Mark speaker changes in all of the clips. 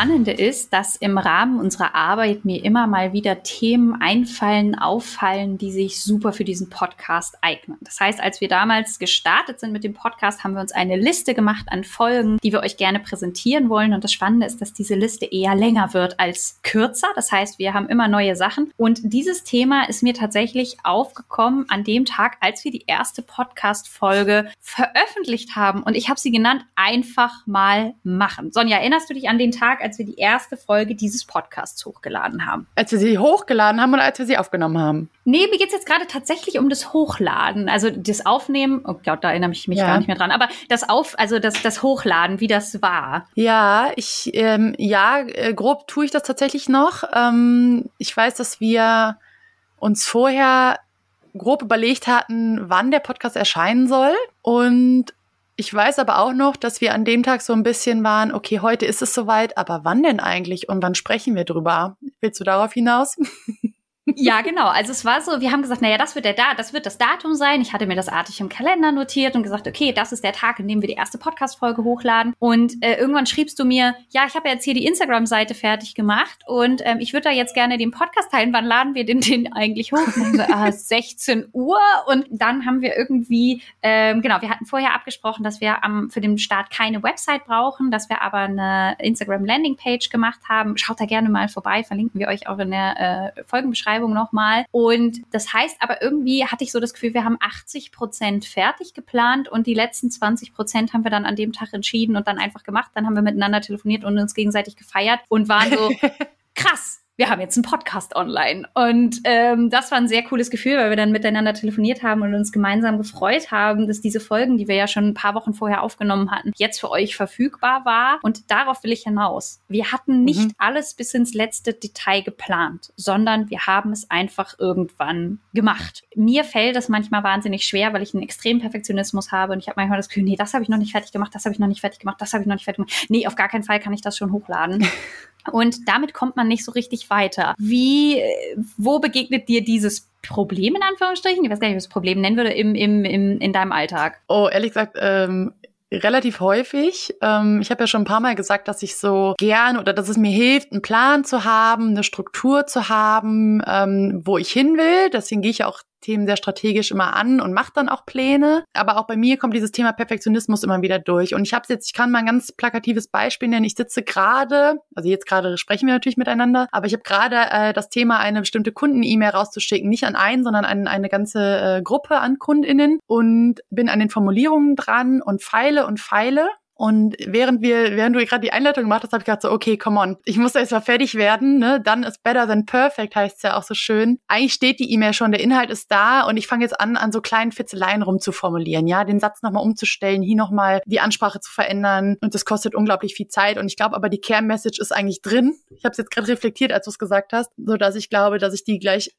Speaker 1: Spannende ist, dass im Rahmen unserer Arbeit mir immer mal wieder Themen einfallen, auffallen, die sich super für diesen Podcast eignen. Das heißt, als wir damals gestartet sind mit dem Podcast, haben wir uns eine Liste gemacht an Folgen, die wir euch gerne präsentieren wollen. Und das Spannende ist, dass diese Liste eher länger wird als kürzer. Das heißt, wir haben immer neue Sachen. Und dieses Thema ist mir tatsächlich aufgekommen an dem Tag, als wir die erste Podcast-Folge veröffentlicht haben. Und ich habe sie genannt, einfach mal machen. Sonja, erinnerst du dich an den Tag, als wir die erste Folge dieses Podcasts hochgeladen haben.
Speaker 2: Als wir sie hochgeladen haben oder als wir sie aufgenommen haben?
Speaker 1: Nee, mir geht es jetzt gerade tatsächlich um das Hochladen. Also das Aufnehmen, oh Gott, da erinnere ich mich ja. gar nicht mehr dran. Aber das Auf, also das, das Hochladen, wie das war.
Speaker 2: Ja, ich, ähm, ja, äh, grob tue ich das tatsächlich noch. Ähm, ich weiß, dass wir uns vorher grob überlegt hatten, wann der Podcast erscheinen soll. Und ich weiß aber auch noch, dass wir an dem Tag so ein bisschen waren, okay, heute ist es soweit, aber wann denn eigentlich und wann sprechen wir drüber? Willst du darauf hinaus?
Speaker 1: Ja, genau. Also es war so, wir haben gesagt, naja, das wird der da, das wird das Datum sein. Ich hatte mir das artig im Kalender notiert und gesagt, okay, das ist der Tag, in dem wir die erste Podcast-Folge hochladen. Und äh, irgendwann schriebst du mir, ja, ich habe jetzt hier die Instagram-Seite fertig gemacht und ähm, ich würde da jetzt gerne den Podcast teilen. Wann laden wir denn den eigentlich hoch? Und so, ah, 16 Uhr. Und dann haben wir irgendwie, ähm, genau, wir hatten vorher abgesprochen, dass wir am, für den Start keine Website brauchen, dass wir aber eine Instagram-Landing-Page gemacht haben. Schaut da gerne mal vorbei, verlinken wir euch auch in der äh, Folgenbeschreibung Beschreibung nochmal. Und das heißt aber irgendwie hatte ich so das Gefühl, wir haben 80 Prozent fertig geplant und die letzten 20 Prozent haben wir dann an dem Tag entschieden und dann einfach gemacht. Dann haben wir miteinander telefoniert und uns gegenseitig gefeiert und waren so krass wir haben jetzt einen Podcast online. Und ähm, das war ein sehr cooles Gefühl, weil wir dann miteinander telefoniert haben und uns gemeinsam gefreut haben, dass diese Folgen, die wir ja schon ein paar Wochen vorher aufgenommen hatten, jetzt für euch verfügbar war. Und darauf will ich hinaus. Wir hatten nicht mhm. alles bis ins letzte Detail geplant, sondern wir haben es einfach irgendwann gemacht. Mir fällt es manchmal wahnsinnig schwer, weil ich einen extremen Perfektionismus habe und ich habe manchmal das Gefühl, nee, das habe ich noch nicht fertig gemacht, das habe ich noch nicht fertig gemacht, das habe ich noch nicht fertig gemacht. Nee, auf gar keinen Fall kann ich das schon hochladen. Und damit kommt man nicht so richtig weiter. Wie, wo begegnet dir dieses Problem in Anführungsstrichen? Ich weiß gar nicht, wie ich das Problem nennen würde im, im, im, in deinem Alltag.
Speaker 2: Oh, ehrlich gesagt, ähm, relativ häufig. Ähm, ich habe ja schon ein paar Mal gesagt, dass ich so gern oder dass es mir hilft, einen Plan zu haben, eine Struktur zu haben, ähm, wo ich hin will. Deswegen gehe ich auch Themen sehr strategisch immer an und mache dann auch Pläne. Aber auch bei mir kommt dieses Thema Perfektionismus immer wieder durch. Und ich habe jetzt, ich kann mal ein ganz plakatives Beispiel nennen. Ich sitze gerade, also jetzt gerade sprechen wir natürlich miteinander, aber ich habe gerade äh, das Thema, eine bestimmte Kunden-E-Mail rauszuschicken, nicht an einen, sondern an eine ganze äh, Gruppe an KundInnen und bin an den Formulierungen dran und feile und feile und während wir, während du gerade die Einleitung gemacht hast, habe ich gedacht so, okay, come on, ich muss jetzt mal fertig werden, ne? Dann ist better than perfect, heißt es ja auch so schön. Eigentlich steht die E-Mail schon, der Inhalt ist da und ich fange jetzt an, an so kleinen Fitzeleien rumzuformulieren, ja, den Satz nochmal umzustellen, hier nochmal die Ansprache zu verändern und das kostet unglaublich viel Zeit und ich glaube aber die Kernmessage ist eigentlich drin. Ich habe es jetzt gerade reflektiert, als du es gesagt hast, so dass ich glaube, dass ich die gleich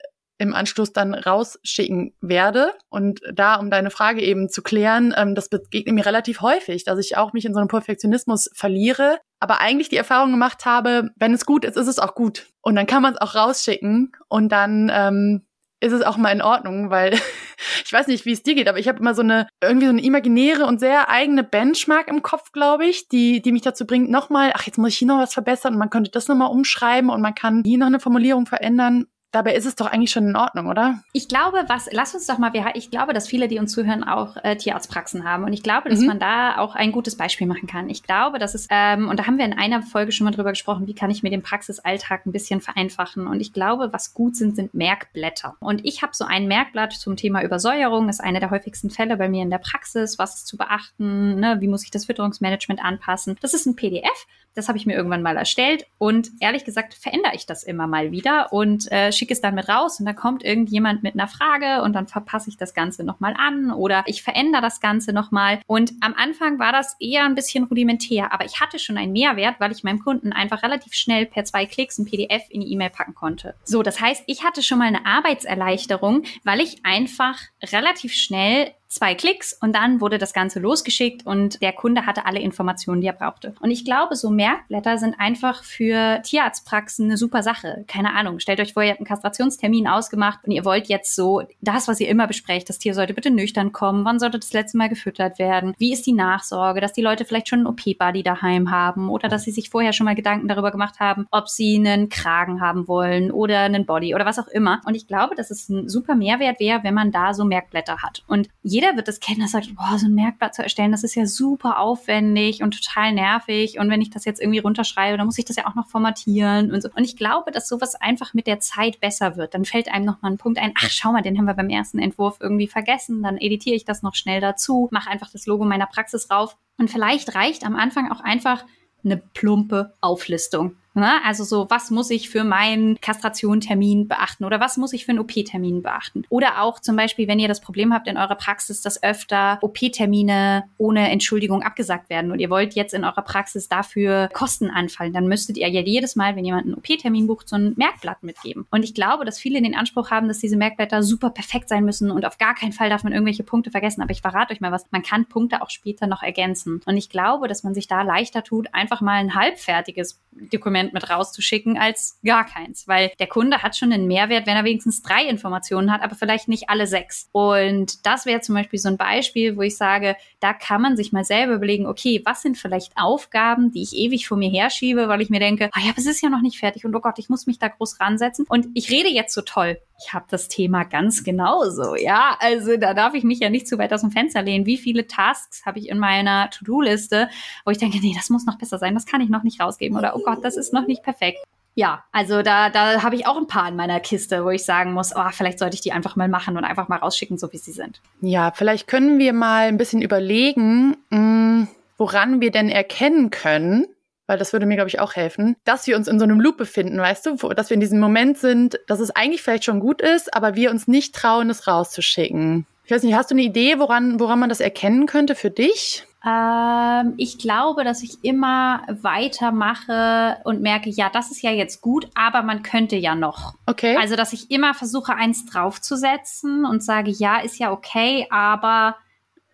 Speaker 2: im Anschluss dann rausschicken werde. Und da, um deine Frage eben zu klären, ähm, das begegnet mir relativ häufig, dass ich auch mich in so einem Perfektionismus verliere, aber eigentlich die Erfahrung gemacht habe, wenn es gut ist, ist es auch gut. Und dann kann man es auch rausschicken und dann ähm, ist es auch mal in Ordnung, weil ich weiß nicht, wie es dir geht, aber ich habe immer so eine irgendwie so eine imaginäre und sehr eigene Benchmark im Kopf, glaube ich, die die mich dazu bringt, nochmal, ach jetzt muss ich hier noch was verbessern und man könnte das nochmal umschreiben und man kann hier noch eine Formulierung verändern Dabei ist es doch eigentlich schon in Ordnung, oder?
Speaker 1: Ich glaube, was, lass uns doch mal, wir, ich glaube, dass viele, die uns zuhören, auch äh, Tierarztpraxen haben. Und ich glaube, dass mhm. man da auch ein gutes Beispiel machen kann. Ich glaube, dass es, ähm, und da haben wir in einer Folge schon mal drüber gesprochen, wie kann ich mir den Praxisalltag ein bisschen vereinfachen. Und ich glaube, was gut sind, sind Merkblätter. Und ich habe so ein Merkblatt zum Thema Übersäuerung, ist einer der häufigsten Fälle bei mir in der Praxis. Was ist zu beachten? Ne? Wie muss ich das Fütterungsmanagement anpassen? Das ist ein PDF. Das habe ich mir irgendwann mal erstellt. Und ehrlich gesagt verändere ich das immer mal wieder und äh, schicke es dann mit raus und da kommt irgendjemand mit einer Frage und dann verpasse ich das Ganze nochmal an oder ich verändere das Ganze nochmal. Und am Anfang war das eher ein bisschen rudimentär, aber ich hatte schon einen Mehrwert, weil ich meinem Kunden einfach relativ schnell per zwei Klicks ein PDF in die E-Mail packen konnte. So, das heißt, ich hatte schon mal eine Arbeitserleichterung, weil ich einfach relativ schnell zwei Klicks und dann wurde das Ganze losgeschickt und der Kunde hatte alle Informationen, die er brauchte. Und ich glaube, so Merkblätter sind einfach für Tierarztpraxen eine super Sache. Keine Ahnung. Stellt euch vor, ihr habt einen Kastrationstermin ausgemacht und ihr wollt jetzt so das, was ihr immer besprecht, das Tier sollte bitte nüchtern kommen, wann sollte das letzte Mal gefüttert werden, wie ist die Nachsorge, dass die Leute vielleicht schon einen OP-Buddy daheim haben oder dass sie sich vorher schon mal Gedanken darüber gemacht haben, ob sie einen Kragen haben wollen oder einen Body oder was auch immer. Und ich glaube, dass es ein super Mehrwert wäre, wenn man da so Merkblätter hat. Und jeder wird das kennen, das sagt, boah, so ein Merkblatt zu erstellen, das ist ja super aufwendig und total nervig. Und wenn ich das jetzt irgendwie runterschreibe, dann muss ich das ja auch noch formatieren und so. Und ich glaube, dass sowas einfach mit der Zeit besser wird. Dann fällt einem noch mal ein Punkt ein, ach, schau mal, den haben wir beim ersten Entwurf irgendwie vergessen. Dann editiere ich das noch schnell dazu, mache einfach das Logo meiner Praxis rauf. Und vielleicht reicht am Anfang auch einfach eine plumpe Auflistung. Ne? Also so, was muss ich für meinen Kastrationtermin beachten oder was muss ich für einen OP-Termin beachten? Oder auch zum Beispiel, wenn ihr das Problem habt in eurer Praxis, dass öfter OP-Termine ohne Entschuldigung abgesagt werden und ihr wollt jetzt in eurer Praxis dafür Kosten anfallen, dann müsstet ihr ja jedes Mal, wenn jemand einen OP-Termin bucht, so ein Merkblatt mitgeben. Und ich glaube, dass viele den Anspruch haben, dass diese Merkblätter super perfekt sein müssen und auf gar keinen Fall darf man irgendwelche Punkte vergessen. Aber ich verrate euch mal was, man kann Punkte auch später noch ergänzen. Und ich glaube, dass man sich da leichter tut, einfach mal ein halbfertiges Dokument Dokument mit rauszuschicken als gar keins, weil der Kunde hat schon einen Mehrwert, wenn er wenigstens drei Informationen hat, aber vielleicht nicht alle sechs. Und das wäre zum Beispiel so ein Beispiel, wo ich sage, da kann man sich mal selber überlegen, okay, was sind vielleicht Aufgaben, die ich ewig vor mir herschiebe, weil ich mir denke, ah ja, es ist ja noch nicht fertig und oh Gott, ich muss mich da groß ransetzen und ich rede jetzt so toll. Ich habe das Thema ganz genauso, ja. Also da darf ich mich ja nicht zu weit aus dem Fenster lehnen. Wie viele Tasks habe ich in meiner To-Do-Liste, wo ich denke, nee, das muss noch besser sein, das kann ich noch nicht rausgeben oder oh Gott, das ist noch nicht perfekt. Ja, also da, da habe ich auch ein paar in meiner Kiste, wo ich sagen muss, oh, vielleicht sollte ich die einfach mal machen und einfach mal rausschicken, so wie sie sind.
Speaker 2: Ja, vielleicht können wir mal ein bisschen überlegen, mm, woran wir denn erkennen können, weil das würde mir, glaube ich, auch helfen, dass wir uns in so einem Loop befinden, weißt du, dass wir in diesem Moment sind, dass es eigentlich vielleicht schon gut ist, aber wir uns nicht trauen, es rauszuschicken. Ich weiß nicht, hast du eine Idee, woran, woran man das erkennen könnte für dich?
Speaker 1: Ähm, ich glaube, dass ich immer weitermache und merke, ja, das ist ja jetzt gut, aber man könnte ja noch.
Speaker 2: Okay.
Speaker 1: Also, dass ich immer versuche, eins draufzusetzen und sage, ja, ist ja okay, aber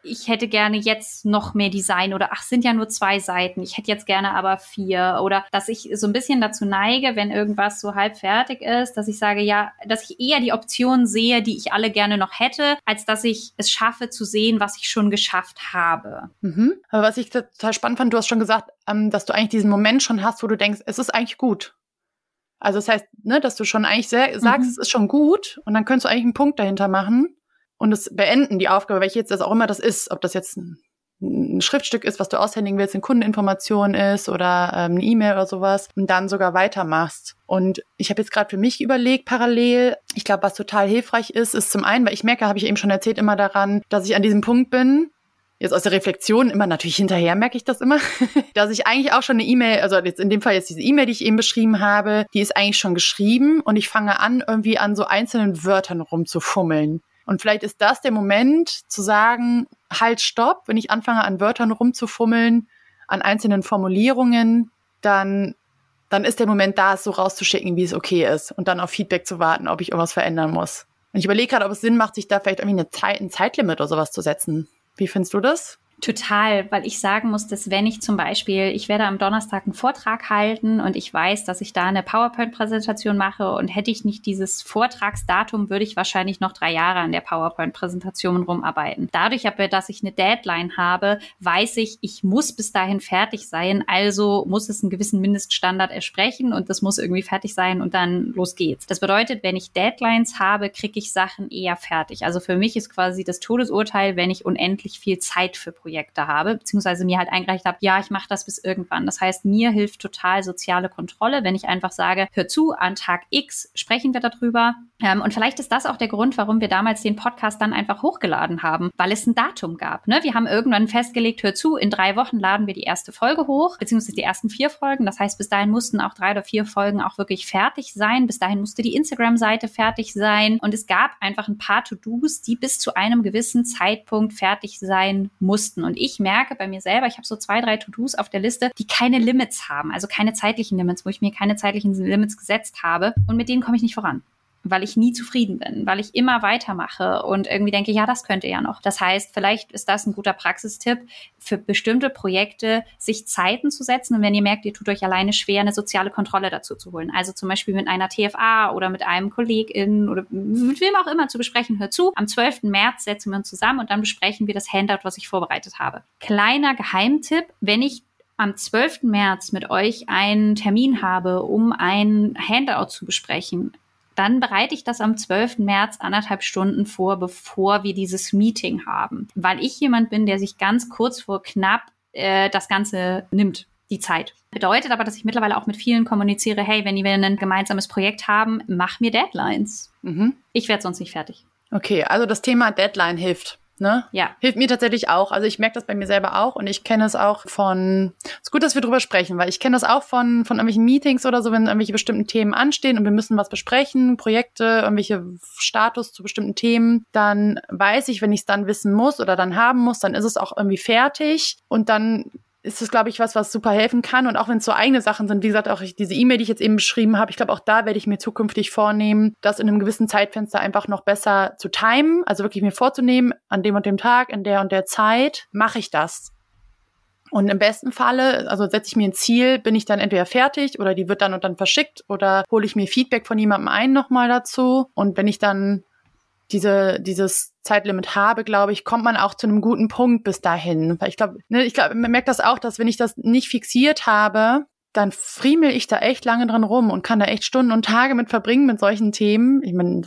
Speaker 1: ich hätte gerne jetzt noch mehr Design oder ach, sind ja nur zwei Seiten, ich hätte jetzt gerne aber vier oder dass ich so ein bisschen dazu neige, wenn irgendwas so halb fertig ist, dass ich sage, ja, dass ich eher die Optionen sehe, die ich alle gerne noch hätte, als dass ich es schaffe zu sehen, was ich schon geschafft habe.
Speaker 2: Mhm. Aber was ich total spannend fand, du hast schon gesagt, ähm, dass du eigentlich diesen Moment schon hast, wo du denkst, es ist eigentlich gut. Also das heißt, ne, dass du schon eigentlich sagst, mhm. es ist schon gut und dann könntest du eigentlich einen Punkt dahinter machen und es beenden, die Aufgabe, welche jetzt das auch immer das ist, ob das jetzt ein, ein Schriftstück ist, was du aushändigen willst, eine Kundeninformation ist oder ähm, eine E-Mail oder sowas und dann sogar weitermachst. Und ich habe jetzt gerade für mich überlegt, parallel, ich glaube, was total hilfreich ist, ist zum einen, weil ich merke, habe ich eben schon erzählt, immer daran, dass ich an diesem Punkt bin, jetzt aus der Reflexion immer natürlich hinterher merke ich das immer, dass ich eigentlich auch schon eine E-Mail, also jetzt in dem Fall jetzt diese E-Mail, die ich eben beschrieben habe, die ist eigentlich schon geschrieben und ich fange an, irgendwie an so einzelnen Wörtern rumzufummeln. Und vielleicht ist das der Moment zu sagen, halt, stopp, wenn ich anfange an Wörtern rumzufummeln, an einzelnen Formulierungen, dann, dann ist der Moment da, es so rauszuschicken, wie es okay ist und dann auf Feedback zu warten, ob ich irgendwas verändern muss. Und ich überlege gerade, ob es Sinn macht, sich da vielleicht irgendwie eine Zeit, ein Zeitlimit oder sowas zu setzen. Wie findest du das?
Speaker 1: Total, weil ich sagen muss, dass wenn ich zum Beispiel, ich werde am Donnerstag einen Vortrag halten und ich weiß, dass ich da eine PowerPoint-Präsentation mache und hätte ich nicht dieses Vortragsdatum, würde ich wahrscheinlich noch drei Jahre an der PowerPoint-Präsentation rumarbeiten. Dadurch aber, dass ich eine Deadline habe, weiß ich, ich muss bis dahin fertig sein, also muss es einen gewissen Mindeststandard ersprechen und das muss irgendwie fertig sein und dann los geht's. Das bedeutet, wenn ich Deadlines habe, kriege ich Sachen eher fertig. Also für mich ist quasi das Todesurteil, wenn ich unendlich viel Zeit für Projekte habe, beziehungsweise mir halt eingereicht habe, ja, ich mache das bis irgendwann. Das heißt, mir hilft total soziale Kontrolle, wenn ich einfach sage, hör zu, an Tag X sprechen wir darüber. Ähm, und vielleicht ist das auch der Grund, warum wir damals den Podcast dann einfach hochgeladen haben, weil es ein Datum gab. Ne? Wir haben irgendwann festgelegt, hör zu, in drei Wochen laden wir die erste Folge hoch, beziehungsweise die ersten vier Folgen. Das heißt, bis dahin mussten auch drei oder vier Folgen auch wirklich fertig sein. Bis dahin musste die Instagram-Seite fertig sein. Und es gab einfach ein paar To-Dos, die bis zu einem gewissen Zeitpunkt fertig sein mussten. Und ich merke bei mir selber, ich habe so zwei, drei To-Dos auf der Liste, die keine Limits haben, also keine zeitlichen Limits, wo ich mir keine zeitlichen Limits gesetzt habe. Und mit denen komme ich nicht voran weil ich nie zufrieden bin, weil ich immer weitermache und irgendwie denke, ja, das könnte ja noch. Das heißt, vielleicht ist das ein guter Praxistipp für bestimmte Projekte, sich Zeiten zu setzen und wenn ihr merkt, ihr tut euch alleine schwer, eine soziale Kontrolle dazu zu holen. Also zum Beispiel mit einer TFA oder mit einem KollegInnen oder mit wem auch immer zu besprechen, hört zu. Am 12. März setzen wir uns zusammen und dann besprechen wir das Handout, was ich vorbereitet habe. Kleiner Geheimtipp, wenn ich am 12. März mit euch einen Termin habe, um ein Handout zu besprechen, dann bereite ich das am 12. März anderthalb Stunden vor, bevor wir dieses Meeting haben. Weil ich jemand bin, der sich ganz kurz vor knapp äh, das Ganze nimmt, die Zeit. Bedeutet aber, dass ich mittlerweile auch mit vielen kommuniziere, hey, wenn wir ein gemeinsames Projekt haben, mach mir Deadlines. Mhm. Ich werde sonst nicht fertig.
Speaker 2: Okay, also das Thema Deadline hilft. Ne?
Speaker 1: Ja.
Speaker 2: Hilft mir tatsächlich auch. Also ich merke das bei mir selber auch und ich kenne es auch von, es ist gut, dass wir drüber sprechen, weil ich kenne das auch von, von irgendwelchen Meetings oder so, wenn irgendwelche bestimmten Themen anstehen und wir müssen was besprechen, Projekte, irgendwelche Status zu bestimmten Themen, dann weiß ich, wenn ich es dann wissen muss oder dann haben muss, dann ist es auch irgendwie fertig und dann ist das, glaube ich, was, was super helfen kann. Und auch wenn es so eigene Sachen sind, wie gesagt, auch diese E-Mail, die ich jetzt eben beschrieben habe, ich glaube, auch da werde ich mir zukünftig vornehmen, das in einem gewissen Zeitfenster einfach noch besser zu timen, also wirklich mir vorzunehmen, an dem und dem Tag, in der und der Zeit mache ich das. Und im besten Falle, also setze ich mir ein Ziel, bin ich dann entweder fertig oder die wird dann und dann verschickt oder hole ich mir Feedback von jemandem ein nochmal dazu. Und wenn ich dann diese, dieses Zeitlimit habe, glaube ich, kommt man auch zu einem guten Punkt bis dahin. Weil ich glaube, ne, ich glaube, man merkt das auch, dass wenn ich das nicht fixiert habe, dann friemel ich da echt lange dran rum und kann da echt Stunden und Tage mit verbringen mit solchen Themen. Ich meine,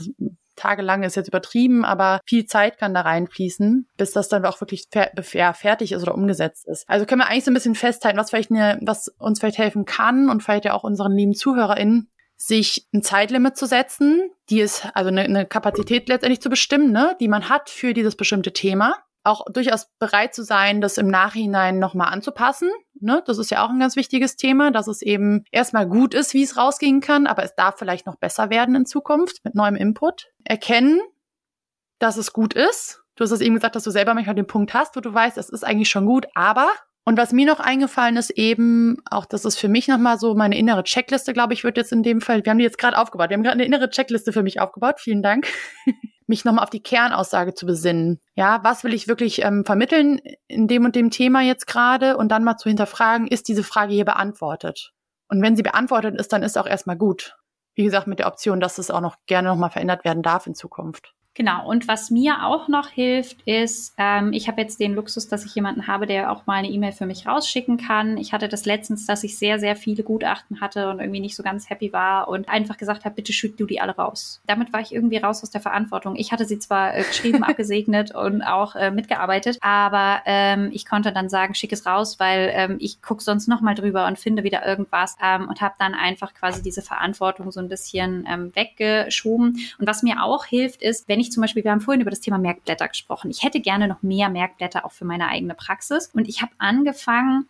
Speaker 2: tagelang ist jetzt übertrieben, aber viel Zeit kann da reinfließen, bis das dann auch wirklich fer ja, fertig ist oder umgesetzt ist. Also können wir eigentlich so ein bisschen festhalten, was vielleicht eine, was uns vielleicht helfen kann und vielleicht ja auch unseren lieben ZuhörerInnen, sich ein Zeitlimit zu setzen, die ist also eine, eine Kapazität letztendlich zu bestimmen, ne, die man hat für dieses bestimmte Thema. Auch durchaus bereit zu sein, das im Nachhinein nochmal anzupassen. Ne? Das ist ja auch ein ganz wichtiges Thema, dass es eben erstmal gut ist, wie es rausgehen kann, aber es darf vielleicht noch besser werden in Zukunft mit neuem Input. Erkennen, dass es gut ist. Du hast es eben gesagt, dass du selber manchmal den Punkt hast, wo du weißt, es ist eigentlich schon gut, aber und was mir noch eingefallen ist, eben, auch das ist für mich nochmal so meine innere Checkliste, glaube ich, wird jetzt in dem Fall, wir haben die jetzt gerade aufgebaut, wir haben gerade eine innere Checkliste für mich aufgebaut, vielen Dank, mich nochmal auf die Kernaussage zu besinnen. Ja, was will ich wirklich ähm, vermitteln in dem und dem Thema jetzt gerade und dann mal zu hinterfragen, ist diese Frage hier beantwortet? Und wenn sie beantwortet ist, dann ist auch erstmal gut. Wie gesagt, mit der Option, dass es auch noch gerne nochmal verändert werden darf in Zukunft.
Speaker 1: Genau, und was mir auch noch hilft, ist, ähm, ich habe jetzt den Luxus, dass ich jemanden habe, der auch mal eine E-Mail für mich rausschicken kann. Ich hatte das letztens, dass ich sehr, sehr viele Gutachten hatte und irgendwie nicht so ganz happy war und einfach gesagt habe, bitte schütt du die alle raus. Damit war ich irgendwie raus aus der Verantwortung. Ich hatte sie zwar äh, geschrieben, abgesegnet und auch äh, mitgearbeitet, aber ähm, ich konnte dann sagen, schick es raus, weil ähm, ich gucke sonst nochmal drüber und finde wieder irgendwas ähm, und habe dann einfach quasi diese Verantwortung so ein bisschen ähm, weggeschoben. Und was mir auch hilft, ist, wenn wenn ich zum Beispiel, wir haben vorhin über das Thema Merkblätter gesprochen. Ich hätte gerne noch mehr Merkblätter auch für meine eigene Praxis. Und ich habe angefangen,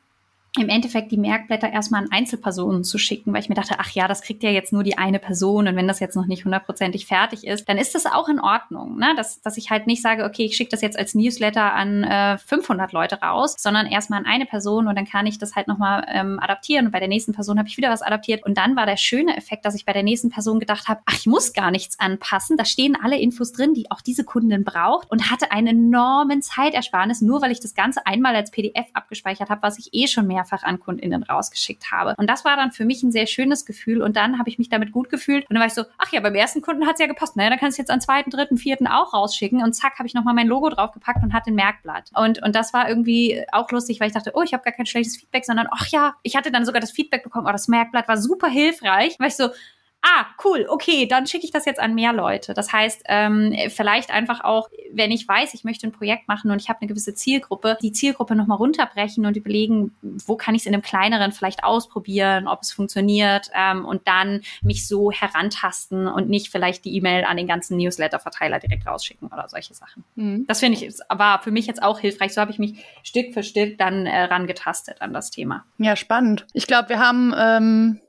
Speaker 1: im Endeffekt die Merkblätter erstmal an Einzelpersonen zu schicken, weil ich mir dachte, ach ja, das kriegt ja jetzt nur die eine Person und wenn das jetzt noch nicht hundertprozentig fertig ist, dann ist das auch in Ordnung, ne? dass, dass ich halt nicht sage, okay, ich schicke das jetzt als Newsletter an äh, 500 Leute raus, sondern erstmal an eine Person und dann kann ich das halt nochmal ähm, adaptieren und bei der nächsten Person habe ich wieder was adaptiert. Und dann war der schöne Effekt, dass ich bei der nächsten Person gedacht habe, ach, ich muss gar nichts anpassen, da stehen alle Infos drin, die auch diese Kundin braucht und hatte einen enormen Zeitersparnis, nur weil ich das Ganze einmal als PDF abgespeichert habe, was ich eh schon mehr mehrfach an KundInnen rausgeschickt habe. Und das war dann für mich ein sehr schönes Gefühl. Und dann habe ich mich damit gut gefühlt. Und dann war ich so, ach ja, beim ersten Kunden hat es ja gepasst. Naja, dann kannst du jetzt an zweiten, dritten, vierten auch rausschicken. Und zack, habe ich nochmal mein Logo draufgepackt und hatte ein Merkblatt. Und, und das war irgendwie auch lustig, weil ich dachte, oh, ich habe gar kein schlechtes Feedback, sondern ach ja, ich hatte dann sogar das Feedback bekommen, oh, das Merkblatt war super hilfreich. Weil ich so, ah, cool, okay, dann schicke ich das jetzt an mehr Leute. Das heißt, ähm, vielleicht einfach auch, wenn ich weiß, ich möchte ein Projekt machen und ich habe eine gewisse Zielgruppe, die Zielgruppe nochmal runterbrechen und überlegen, wo kann ich es in einem kleineren vielleicht ausprobieren, ob es funktioniert ähm, und dann mich so herantasten und nicht vielleicht die E-Mail an den ganzen Newsletter-Verteiler direkt rausschicken oder solche Sachen. Mhm. Das finde ich, war für mich jetzt auch hilfreich. So habe ich mich Stück für Stück dann äh, rangetastet an das Thema.
Speaker 2: Ja, spannend. Ich glaube, wir haben ähm,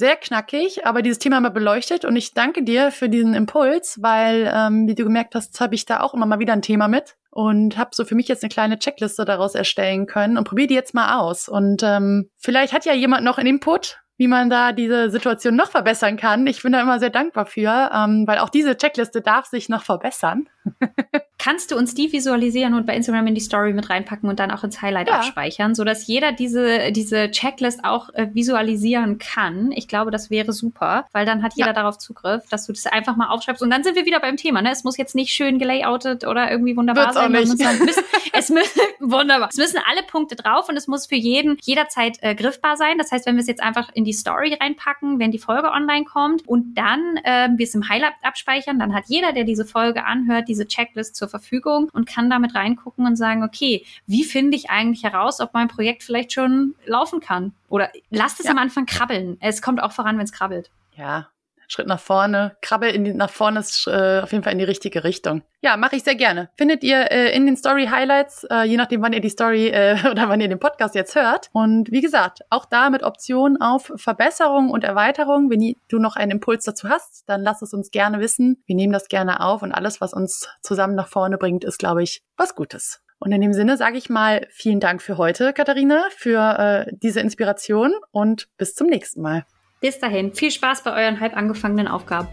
Speaker 2: sehr knackig, aber dieses Thema mal beleuchtet und ich danke dir für diesen Impuls, weil, ähm, wie du gemerkt hast, habe ich da auch immer mal wieder ein Thema mit und habe so für mich jetzt eine kleine Checkliste daraus erstellen können und probiere die jetzt mal aus. Und ähm, vielleicht hat ja jemand noch einen Input, wie man da diese Situation noch verbessern kann. Ich bin da immer sehr dankbar für, ähm, weil auch diese Checkliste darf sich noch verbessern.
Speaker 1: Kannst du uns die visualisieren und bei Instagram in die Story mit reinpacken und dann auch ins Highlight ja. abspeichern, sodass jeder diese, diese Checklist auch äh, visualisieren kann? Ich glaube, das wäre super, weil dann hat jeder ja. darauf Zugriff, dass du das einfach mal aufschreibst. Und dann sind wir wieder beim Thema. Ne? Es muss jetzt nicht schön gelayoutet oder irgendwie wunderbar
Speaker 2: Wird's sein. Auch nicht.
Speaker 1: Sagen, müssen, es müssen, wunderbar. Es müssen alle Punkte drauf und es muss für jeden jederzeit äh, griffbar sein. Das heißt, wenn wir es jetzt einfach in die Story reinpacken, wenn die Folge online kommt und dann äh, wir es im Highlight abspeichern, dann hat jeder, der diese Folge anhört, diese Checklist zur Verfügung und kann damit reingucken und sagen, okay, wie finde ich eigentlich heraus, ob mein Projekt vielleicht schon laufen kann? Oder lasst es ja. am Anfang krabbeln. Es kommt auch voran, wenn es krabbelt.
Speaker 2: Ja, Schritt nach vorne, krabbel in die, nach vorne ist äh, auf jeden Fall in die richtige Richtung. Ja, mache ich sehr gerne. Findet ihr äh, in den Story Highlights, äh, je nachdem, wann ihr die Story äh, oder wann ihr den Podcast jetzt hört. Und wie gesagt, auch da mit Optionen auf Verbesserung und Erweiterung. Wenn du noch einen Impuls dazu hast, dann lass es uns gerne wissen. Wir nehmen das gerne auf und alles, was uns zusammen nach vorne bringt, ist, glaube ich, was Gutes. Und in dem Sinne sage ich mal vielen Dank für heute, Katharina, für äh, diese Inspiration und bis zum nächsten Mal.
Speaker 1: Bis dahin, viel Spaß bei euren halb angefangenen Aufgaben.